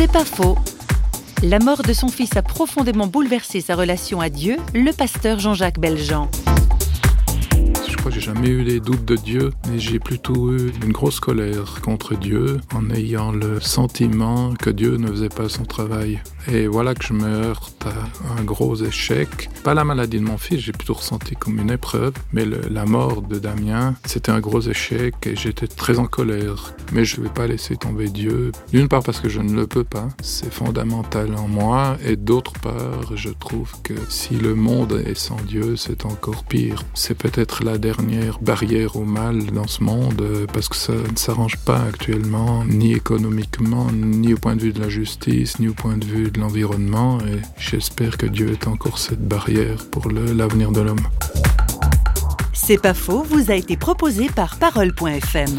C'est pas faux. La mort de son fils a profondément bouleversé sa relation à Dieu, le pasteur Jean-Jacques Beljean j'ai jamais eu les doutes de Dieu, mais j'ai plutôt eu une grosse colère contre Dieu en ayant le sentiment que Dieu ne faisait pas son travail. Et voilà que je me heurte à un gros échec. Pas la maladie de mon fils, j'ai plutôt ressenti comme une épreuve, mais la mort de Damien, c'était un gros échec et j'étais très en colère. Mais je ne vais pas laisser tomber Dieu. D'une part parce que je ne le peux pas, c'est fondamental en moi, et d'autre part, je trouve que si le monde est sans Dieu, c'est encore pire. C'est peut-être la barrière au mal dans ce monde, parce que ça ne s'arrange pas actuellement, ni économiquement, ni au point de vue de la justice, ni au point de vue de l'environnement et j'espère que Dieu est encore cette barrière pour l'avenir de l'homme. C'est pas faux, vous a été proposé par parole.fm.